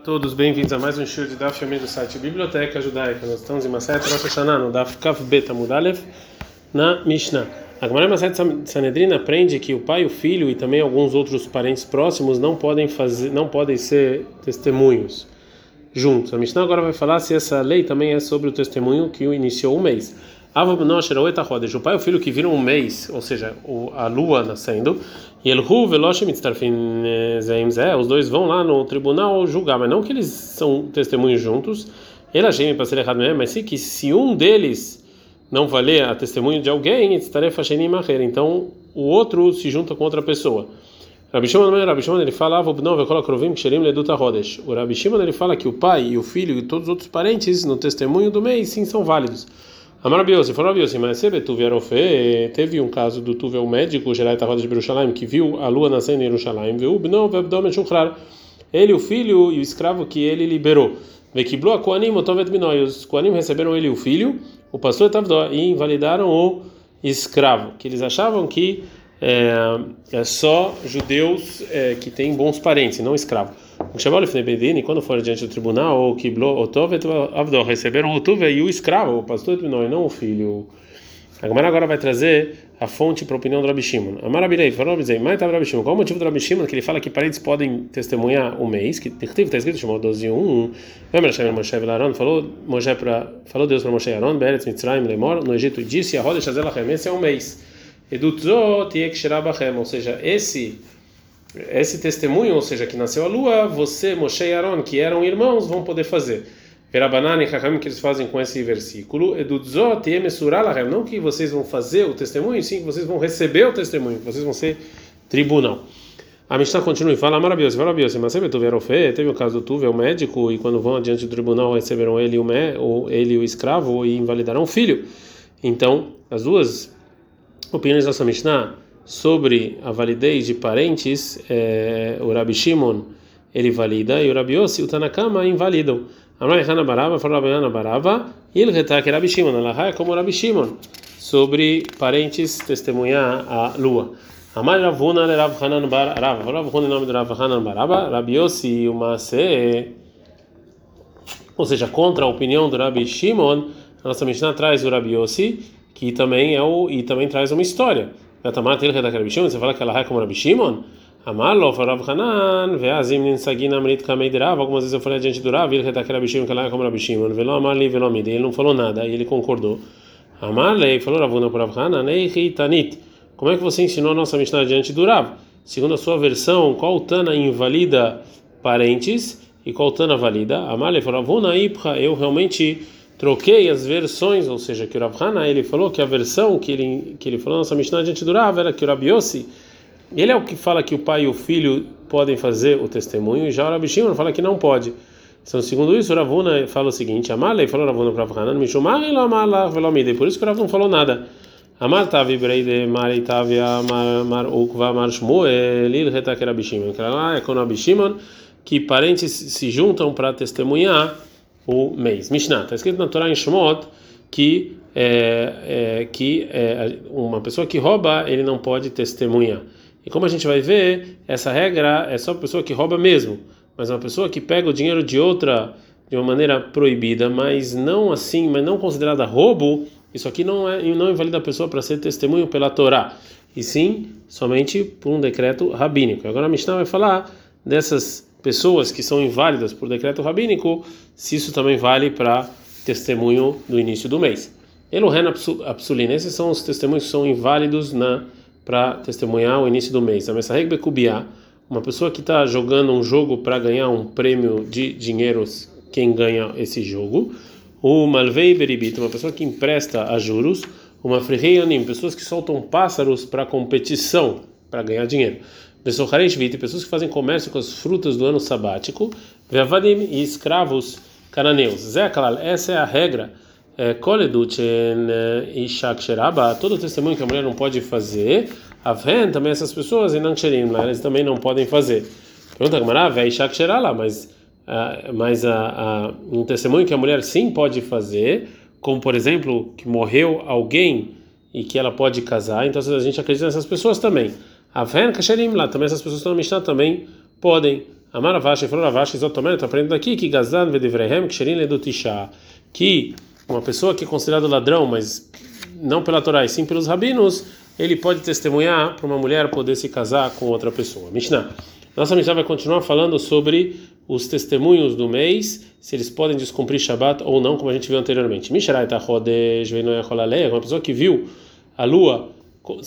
Todos bem-vindos a mais um show de Daf Yomi do site Biblioteca Judaica. Nós estamos em Maset Rosh Hashanah, no Daf Kav Bet Amudalev, na Mishnah. A Gemara Maset Sanedrina aprende que o pai, o filho e também alguns outros parentes próximos não podem fazer, não podem ser testemunhos juntos. A Mishnah agora vai falar se essa lei também é sobre o testemunho que o iniciou um mês. O pai e o filho que viram um mês, ou seja, a lua nascendo, e Elhu Zé, os dois vão lá no tribunal julgar, mas não que eles são testemunhos juntos, ele achei para ser errado mesmo, mas sim que se um deles não valer a testemunho de alguém, então o outro se junta com outra pessoa. Rabi Shimon, Rabi Shimon ele rodesh. O Rabi Shimon ele fala que o pai e o filho e todos os outros parentes no testemunho do mês sim são válidos. Amarabiose, falou Rabiose, mas se Tuve Arofe, teve um caso do Tuve, o médico, Gerai Tavada de Jerusalém, que viu a lua nascendo em Jerusalém, viu, não, Vebdomen Shukrar, ele, o filho e o escravo que ele liberou. Vekiblo a Koanim, Otovet Binoi, os Koanim receberam ele o filho, o pastor Tavdó, e invalidaram o escravo, que eles achavam que é, é só judeus é, que têm bons parentes, não escravo. Quando for diante do tribunal, o Kiblo, o Tovet, Avdó, receberam o Tuve e o escravo, o pastor não, e não o filho. A Gamara agora vai trazer a fonte para a opinião do Rabi Shimon. Amarabirei, falou dizer, mas tá Rabi Shimon. Qual o motivo do Rabi Shimon que ele fala que parentes podem testemunhar o mês? Que está escrito, chamou 12 1. Lembra Shem Moshe Aaron? Falou Moshe falou Deus para Moshe e Aaron, Beretz Mitzrayim Lemor, no Egito disse a roda Shazelachem, esse é um mês. Edutzot Yekshirabachem, ou seja, esse esse testemunho, ou seja, que nasceu a lua, você, Moshe e Aaron, que eram irmãos, vão poder fazer. Verabanan e Chachamim que eles fazem com esse versículo, Edudzot e Emesuralahem, não que vocês vão fazer o testemunho, sim que vocês vão receber o testemunho, que vocês vão ser tribunal. A Mishnah continua e fala, maravilhoso, maravilhoso, mas sempre teve teve o caso do Tuve, o médico, e quando vão adiante do tribunal receberam ele o, me, ou ele o escravo e invalidaram o filho. Então, as duas opiniões dessa Mishnah sobre a validez de parentes, é, o Rabi Shimon ele valida e o Rabi Yossi, o Tanakama invalidam. Amrai Hana Barava, falou Rabi e ele retak Rabi Shimon, Allah é como Rabi Shimon, sobre parentes testemunhar a lua. Amar Ravuna le Rav Hanan Barava, falou Ravuna em nome do Rav Hanan Barava, Rabi Yossi o Maase, ou seja, contra a opinião do Rabi Shimon, a nossa Mishnah traz o Rabi Yossi, que também é o e também traz uma história. Você fala que ela é como Rabi Shimon? Amalo, Rav Hanan, Veazim Ninsagina Amrit Kamei Rav. Algumas vezes eu falei adiante do Rav, ele retak Rabi Shimon, que ela é como. Velo Amali, Velo Amid. Ele não falou nada, ele concordou. Amalei, falou Ravuna por Rav Hanan, Ei Tanit. Como é que você ensinou a nossa Mishnah diante do Rav? Segundo a sua versão, qual Tana invalida parentes e qual Tana valida? Amalei, falou Ravuna, Ipra, eu realmente troquei as versões, ou seja, que o Rav Hana, ele falou que a versão que ele que ele falou nessa Mishnah diante do Rav era que o Rabi Yossi, ele é o que fala que o pai e o filho podem fazer o testemunho, e já o Rabi Shimon fala que não pode. Então, segundo isso, o Ravuna fala o seguinte: Amalei falou Ravuna para Rav Hanan, Mishumar e Lamala Velomide. Por isso que o Rav não falou nada. Amar Tavi Breide Mari Tavi Mar Ukva Mar Shmuel Il Retak Rabi Shimon. Que lá é com Rabi Shimon que parentes se juntam para testemunhar o mês. Mishnah, está escrito na Torá em Shemot que, é, é, que é, uma pessoa que rouba, ele não pode testemunhar. E como a gente vai ver, essa regra é só a pessoa que rouba mesmo, mas uma pessoa que pega o dinheiro de outra de uma maneira proibida, mas não assim, mas não considerada roubo, isso aqui não é não invalida a pessoa para ser testemunho pela Torá, e sim somente por um decreto rabínico. Agora a Mishnah vai falar dessas pessoas que são inválidas por decreto rabínico, se isso também vale para testemunho do início do mês. Elohen Apsulin, esses são os testemunhos que são inválidos para testemunhar o início do mês. A Messaheg Bekubiá, uma pessoa que está jogando um jogo para ganhar um prêmio de dinheiro, quem ganha esse jogo. O Malvei Beribit, uma pessoa que empresta a juros. Uma Freheyanim, pessoas que soltam pássaros para competição, para ganhar dinheiro. Pessoas que fazem comércio com as frutas do ano sabático, Veavadim e escravos cananeus. Zekalal, essa é a regra. Koleduchen e Shaksheraba, todo testemunho que a mulher não pode fazer, Avhen, também essas pessoas, e Nancherim, eles também não podem fazer. Pergunta a Gamara, Vei mas, uh, mas uh, uh, um testemunho que a mulher sim pode fazer, como por exemplo, que morreu alguém e que ela pode casar, então a gente acredita nessas pessoas também. Aven Kasherim lá, também essas pessoas estão no Mishnah também podem Amar Ravashi, falou Ravashi, Zotomé, estou aprendendo aqui que Gazan vedivrehem ksherin ledutisha, que uma pessoa que é considerado ladrão, mas não pela Torá, e sim pelos rabinos, ele pode testemunhar para uma mulher poder se casar com outra pessoa. Mishnah. Nossa Mishnah vai continuar falando sobre os testemunhos do mês, se eles podem descumprir Shabat ou não, como a gente viu anteriormente. Mishnah está uma pessoa que viu a lua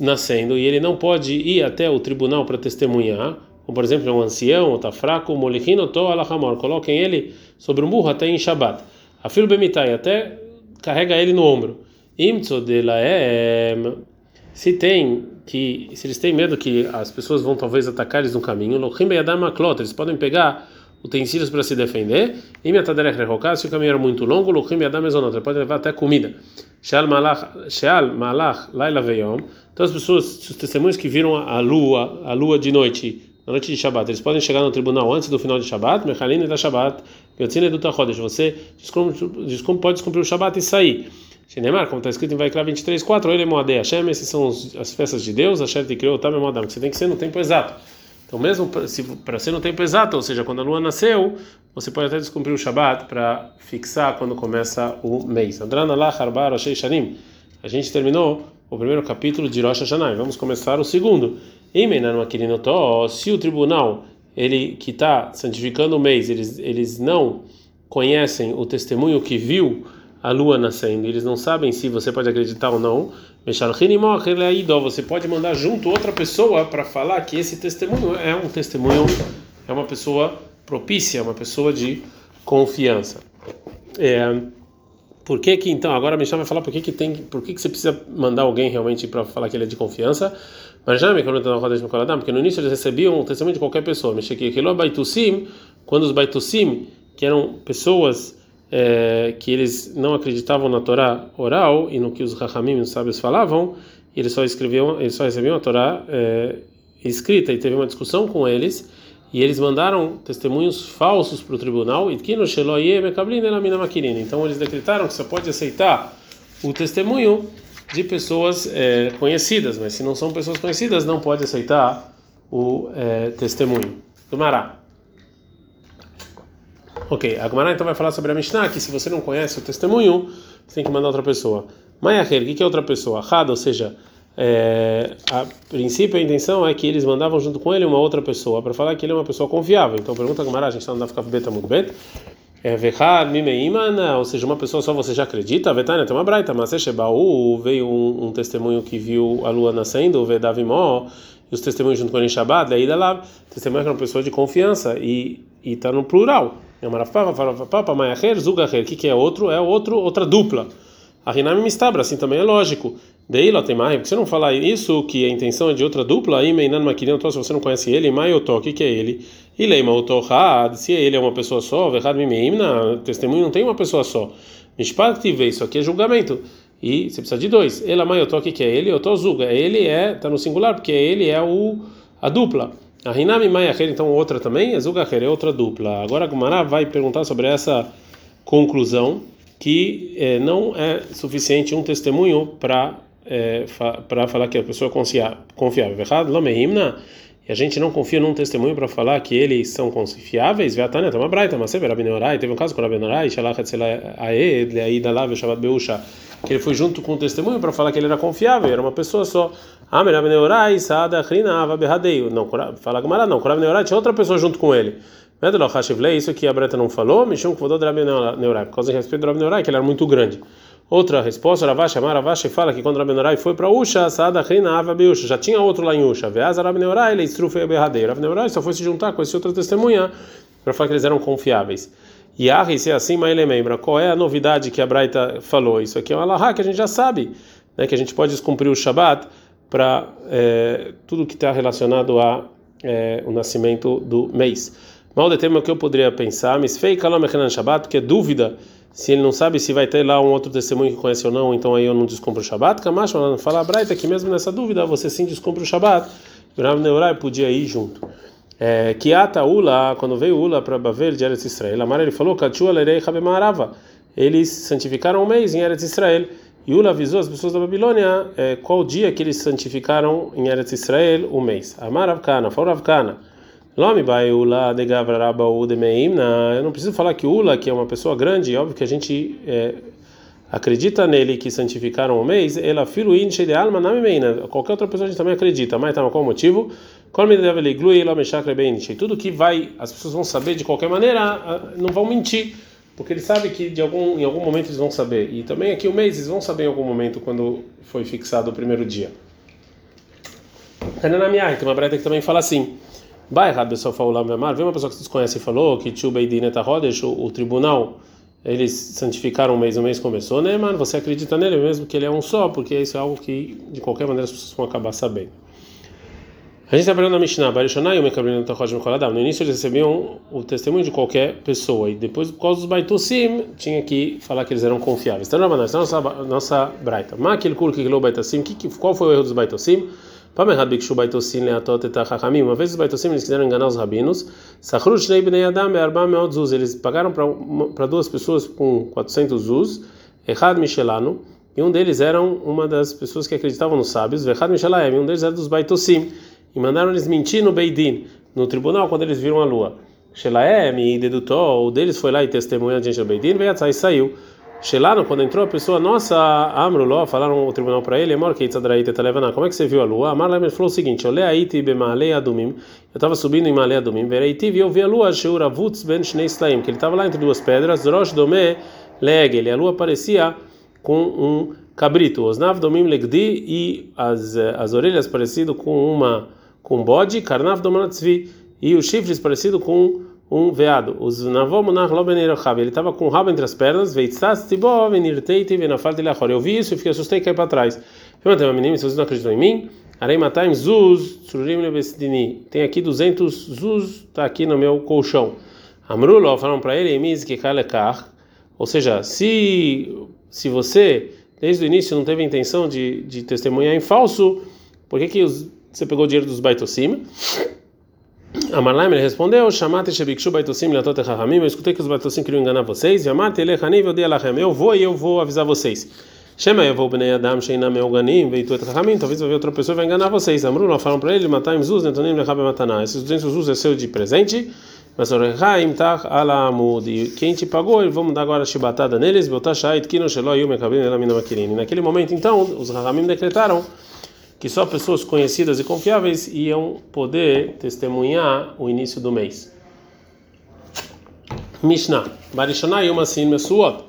nascendo e ele não pode ir até o tribunal para testemunhar, como por exemplo, um ancião, ou está fraco, molichin to alahamor, coloquem ele sobre um burro até em Shabat. A filho bemitai até carrega ele no ombro. Imtso de laem, se tem que, se eles têm medo que as pessoas vão talvez atacar eles no caminho, eles podem pegar utensílios para se defender. E se o caminho era muito longo, lochim beyadam mezonot, pode levar até comida. Sheal malach, sheal malach, laila veyom. Então as pessoas, os testemunhos que viram a lua, a lua de noite na noite de Shabat, eles podem chegar no tribunal antes do final de Shabat, Mechalin da Shabat, Yotzine do Tachodesh, você pode descumprir o Shabat e sair. Shenemar, como está escrito em Vaikra 23, 4, ele Moadei Hashem, esses são as festas de Deus, Hashem te criou, Tam Moadam, que você tem que ser no tempo exato. Então, mesmo para ser no tempo exato, ou seja, quando a lua nasceu, você pode até descumprir o Shabat para fixar quando começa o mês. A gente terminou o primeiro capítulo de Rosh Hashanah, vamos começar o segundo. Se o tribunal ele que está santificando o mês, eles, eles não conhecem o testemunho que viu a lua nascendo, eles não sabem se você pode acreditar ou não. Você pode mandar junto outra pessoa para falar que esse testemunho é um testemunho, é uma pessoa propícia, uma pessoa de confiança. É, por que que então agora Mishnah vai falar por que que tem, por que que você precisa mandar alguém realmente para falar que ele é de confiança? Mas já me porque no início eles recebiam o testemunho de qualquer pessoa. Quando os baitusim, que eram pessoas é, que eles não acreditavam na Torá oral e no que os Rahamim, os sábios, falavam, eles só escreviam, eles só recebiam a Torá é, escrita e teve uma discussão com eles e eles mandaram testemunhos falsos para o tribunal e que no então eles decretaram que você pode aceitar o testemunho de pessoas é, conhecidas, mas se não são pessoas conhecidas, não pode aceitar o é, testemunho. Mará. Ok, a Gemara então vai falar sobre a Mishnah, que se você não conhece o testemunho, você tem que mandar outra pessoa. Mayaher, o que é outra pessoa? Hada, ou seja, é, a princípio a intenção é que eles mandavam junto com ele uma outra pessoa para falar que ele é uma pessoa confiável. Então pergunta a Gemara, a gente está no Dafkaf Beta Mudbet. É Vechad Mimeimana, ou seja, uma pessoa só você já acredita? Vetânia tem uma braita, mas Shebaú veio um, um, testemunho que viu a lua nascendo, Vedavimó, e os testemunhos junto com ele em Shabbat, daí lá, testemunho que é uma pessoa de confiança e está no plural. É Papa Mayaher, Zugaher, o que é outro? É outro, outra dupla. A Rinami Mistabra, assim também é lógico. Daí lá tem mais, porque você não falar isso, que a intenção é de outra dupla, aí Meinan Maquirinho, se você não conhece ele, Maiotó, o que, que é ele? E Leima Otohad, se ele é uma pessoa só, Verhad Mimeimna, testemunho não tem uma pessoa só. Mishpat isso aqui é julgamento. E você precisa de dois. Ela Maiotó, o que, que é ele? Otó Zuga. Ele é, está no singular, porque ele é o, a dupla. A Rinami Mayaher, então outra também, Zugaher, é outra dupla. Agora a Gumará vai perguntar sobre essa conclusão que eh, não é suficiente um testemunho para é, para falar que a pessoa é confiável. E a gente não confia num testemunho para falar que eles são confiáveis. Veatania, tem uma braita, mas você teve um caso com Rabi Norai, que ele foi junto com o testemunho para falar que ele era confiável, era uma pessoa só. Rabi Norai, Sada, Hrina, Avaberradeio. Não, fala Gamara, não, Rabi Norai tinha outra pessoa junto com ele. Isso que a Breta não falou, Mishum Kvodod Rabi Neurai, por causa de respeito do Rabi Neurai, que ele era muito grande. Outra resposta, Ravashi, Amar Ravashi fala que quando Rabi Neurai foi para Usha, Saada Reina Ava Beusha, já tinha outro lá em Usha, Veaz Rabi Neurai, ele estrufei Berradeiro. Rabi Neurai só foi se juntar com esse outro testemunha para falar que eles eram confiáveis. E a se é assim, mas ele lembra qual é a novidade que a Braita falou. Isso aqui é uma Allahá que a gente já sabe, né, que a gente pode descumprir o Shabat para é, tudo que está relacionado a é, o nascimento do mês. Mal de tema que eu poderia pensar, mas fei kalam Shabat, porque é dúvida se ele não sabe se vai ter lá um outro testemunho que conhece ou não, então aí eu não descumpro o Shabat. Kamash, fala Braita que mesmo nessa dúvida você sim descumpre o Shabat. O Rav Neurai podia ir junto. É, Kiata Ula, quando veio Ula para Bavel de Eretz Israel, Amar ele falou: Kachua Lerei Habemarava. Eles santificaram um mês em Eretz Israel. E Ula avisou as pessoas da Babilônia é, qual dia que eles santificaram em Eretz Israel o mês. Amar Avkana, Avkana. Lome vai ula de gavraraba u de meimna. Eu não preciso falar que ula, que é uma pessoa grande, óbvio que a gente é, acredita nele que santificaram o mês, ela filo inche de alma na meina. Qualquer outra pessoa a gente também acredita, mas tá qual o motivo? Tudo que vai, as pessoas vão saber de qualquer maneira, não vão mentir, porque eles sabem que de algum, em algum momento eles vão saber. E também aqui o mês eles vão saber em algum momento quando foi fixado o primeiro dia. Tem uma breta que também fala assim. Vai errado, pessoal, falar amar. Vem uma pessoa que vocês conhecem e falou que Tio Beidin Etahodesh, o tribunal, eles santificaram um mês, o mês começou, né, mano? Você acredita nele mesmo que ele é um só, porque isso é algo que de qualquer maneira as pessoas vão acabar sabendo. A gente está falando na Mishnah, Barishonai, o Mekabrin Koladam. No início eles recebiam o testemunho de qualquer pessoa, e depois, por causa dos Baitosim, tinha que falar que eles eram confiáveis. Então, na nossa, nossa Braita. Makil Kul Kiklo Baitosim, qual foi o erro dos Baitosim? Uma vez os Baitosim eles quiseram enganar os rabinos, eles pagaram para duas pessoas com 400 zuz, Errad Michelano, e um deles era uma das pessoas que acreditavam nos sábios, Errad Michelaem, e um deles era dos Baitosim, e mandaram eles mentir no Beidin, no tribunal, quando eles viram a lua. Shelaem e dedutou, o deles foi lá e testemunhou diante do Beidin, veio e saiu. Shelano, quando entrou a pessoa, nossa, Amruló, falaram o tribunal para ele, Amor, que como é que você viu a lua? Amar Lemer falou o seguinte: Olé Aiti Bemalei Adumim, eu estava subindo em Malei Adumim, Vereiti, e eu vi a lua, Sheur Avutz Ben Shnei Slaim, que ele estava lá entre duas pedras, Rosh Domé Legel, e a lua parecia com um cabrito, Osnav Domim Legdi, e as, as orelhas parecido com uma com bode, Karnav Domanatzvi, e os chifres parecido com um veado. Os. Ele estava com o rabo entre as pernas. Eu vi isso e fiquei assustei e caí para trás. Menino, se vocês não acreditam em mim, zuz. Tem aqui 200 zuz, está aqui no meu colchão. Amrulo, falaram para ele, que kalekar. Ou seja, se se você desde o início não teve a intenção de, de testemunhar em falso, por que que os, você pegou o dinheiro dos baitosim? Amarlaim ele respondeu: Chamate shebikshu baitosim leatot echamim. Eu escutei que os baitosim queriam enganar vocês. Yamate elechani veodi elachem. Eu vou e eu vou avisar vocês. Shema eu vou bnei adam sheina meoganim veitu et echamim. Talvez vai ver outra pessoa vai enganar vocês. Amru falam para ele: Mataim zuz netonim lechabe mataná. Esses 200 zuz é seu de presente. Mas orechaim tach ala amud. E quem te pagou, vamos dar agora a chibatada neles. Botar shait kino shelo yum ekabim elamina makirin. Naquele momento, então, os rachamim decretaram que só pessoas conhecidas e confiáveis iam poder testemunhar o início do mês. Mishnah, Yom Asin Mesuot.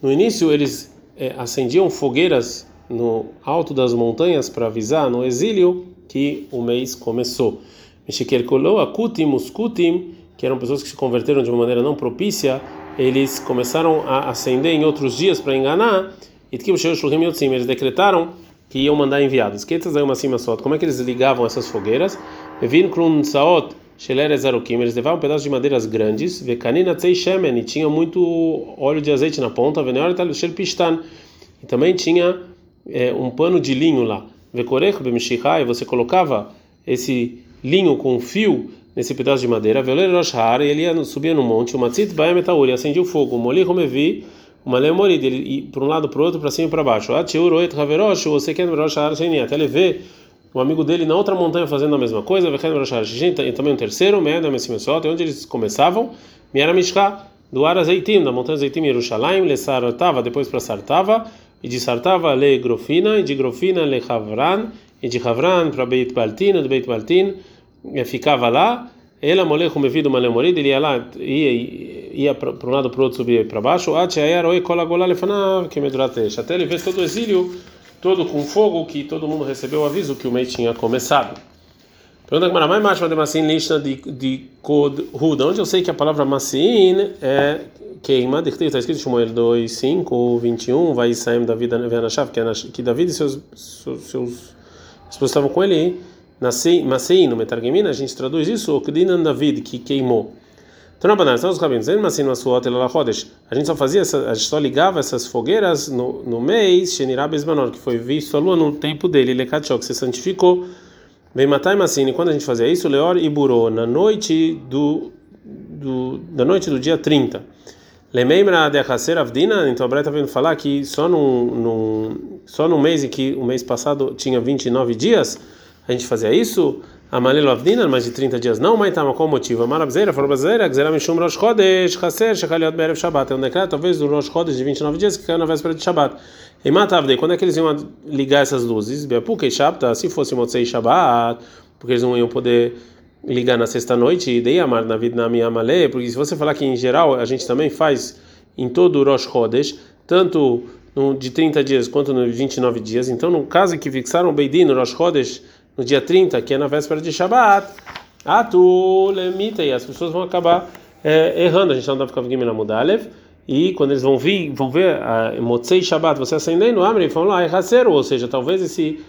No início eles é, acendiam fogueiras no alto das montanhas para avisar no exílio que o mês começou. Mishiker Kolo, Akutim, Muskutim, que eram pessoas que se converteram de uma maneira não propícia, eles começaram a acender em outros dias para enganar. E eles decretaram que iam mandar enviados. Como é que eles ligavam essas fogueiras? Vin krun saot eles levavam um pedaço de madeiras grandes, vekanina tzei shemen, e tinha muito óleo de azeite na ponta, pistan, e também tinha é, um pano de linho lá. Vekorech bemishihai, você colocava esse linho com fio nesse pedaço de madeira, veler roshar, e ele ia, subia no monte, o matzit baem etauri, acendia o fogo, moli romevi, uma lemorid, ele ir para um lado para o outro, para cima e para baixo. Até ele vê um amigo dele na outra montanha fazendo a mesma coisa, e também um terceiro, onde eles começavam, Miaramishka, do Arazeitim, da montanha Zeitim, Yerushalayim, Le Sartava, depois para Sartava, e de Sartava, Le Grofina, e de Grofina, Le Havran, e de Havran para Beit Baltin, do Beit Baltin, ficava lá, ela mevido uma lemorida, ele ia lá, ia, ia para um lado para o outro, subia para baixo. Até ele fez todo o exílio, todo com fogo, que todo mundo recebeu o aviso que o mês tinha começado. Pergunta que mais mais de massin lista de de ruda. Onde eu sei que a palavra massin é queima, está escrito em Shmuel 2, 5, 21, vai sair da vida na chave, que David e seus seus, seus esposos estavam com ele Masei no Metargemina, a gente traduz isso, o Kdinan David, que queimou. Então, na são os rabinos, a gente só fazia, essa, a gente só ligava essas fogueiras no, no mês, Shenirá Besmanor, que foi visto a lua no tempo dele, Lekachó, que se santificou. Vem matar Massini, quando a gente fazia isso, Leor e Burô, na noite do, do, da noite do dia 30. Lemeimra de Hasser Avdina, então a Breta está vendo falar que só no, no, só no mês em que o mês passado tinha 29 dias, a gente fazia isso, Amalelovdina, mais de 30 dias não, mas tá, qual o motivo? Amarabzeira, falou brasileira, Gzera Mishum Rosh Chodesh, Chaser, Shechaliot Berev Shabbat. É um decreto, talvez, do Rosh Chodesh de 29 dias que caiu na véspera de Shabbat. E Matavdei, quando é que eles iam ligar essas luzes? Beapukei Shabbat, se fosse Motzei Shabbat, porque eles não iam poder ligar na sexta-noite, e dei amar na vida na minha Amale, porque se você falar que em geral a gente também faz em todo o Rosh Chodesh, tanto no, de 30 dias quanto nos 29 dias, então no caso que fixaram o Beidin no Rosh Chodesh, no dia 30, que é na véspera de Shabbat, Atu lemita, e as pessoas vão acabar é, errando. A gente não dá para ficar na Mudalev. E quando eles vão vir, vão ver Motzei Shabbat, você acendendo, abre e falam lá, é ou seja, talvez esse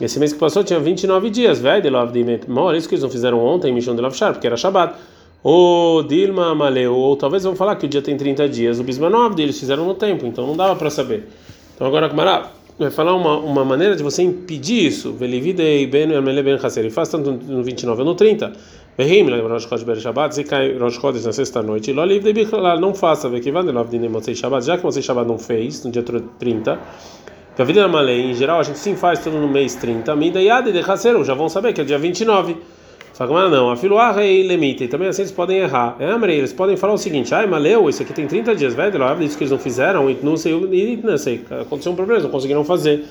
esse mês que passou tinha 29 dias, velho, de Love Mor, isso que eles não fizeram ontem, Mishon de Lavshar, porque era Shabbat. Ou Dilma Maleu, ou talvez vão falar que o dia tem 30 dias, o Bismanov eles fizeram no tempo, então não dava para saber. Então agora, Kumara, vai falar uma, uma maneira de você impedir isso. Velividei ben Ermele ben Haser. E faz tanto no 29 ou no 30. Vehim, Rosh Chodesh Ber Shabbat, cai Rosh Chodesh na sexta-noite. Lo livre de não faça. Vekivan de Lov Dinem Motzei Shabbat, já que Motzei Shabbat não fez, no dia 30. Que a vida na Malei, em geral, a gente sim faz tudo no mês 30. Mida Yad de Haser, já vão saber que é dia 29. Fala, não, a filuarra e lemite, também assim eles podem errar. É, Amrei, eles podem falar o seguinte: ai, maleu, isso aqui tem 30 dias, velho, isso que eles não fizeram, e não sei, e não sei, aconteceu um problema, não conseguiram fazer.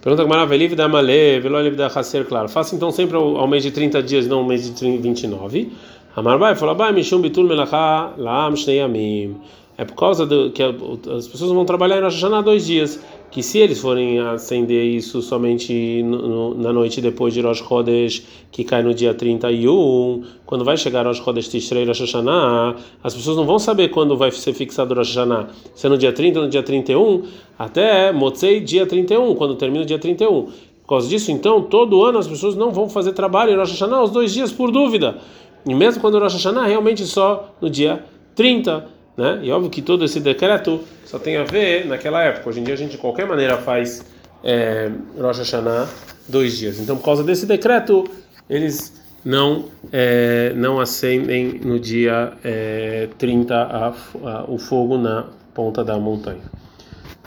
Pergunta que maravilha, da malé, velo livre da racer, claro. Faça então sempre ao, ao mês de 30 dias, não ao mês de 29. Amar vai, fala, vai, mishum bitul melacha, laam shnei amim. É por causa do que as pessoas vão trabalhar em Rosh Hashanah dois dias que se eles forem acender isso somente no, na noite depois de Rosh Chodesh, que cai no dia 31, quando vai chegar Rosh Chodesh Tishrei Rosh Hashanah, as pessoas não vão saber quando vai ser fixado Rosh Hashanah, se é no dia 30 ou no dia 31, até Motzei dia 31, quando termina o dia 31. Por causa disso, então, todo ano as pessoas não vão fazer trabalho em Rosh Hashanah os dois dias por dúvida. E mesmo quando Rosh Hashanah, realmente só no dia 30 né? E óbvio que todo esse decreto só tem a ver naquela época. Hoje em dia a gente de qualquer maneira faz é, Rosh Hashanah dois dias. Então por causa desse decreto eles não é, não acendem no dia é, 30 a, a, o fogo na ponta da montanha.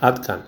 Adkan.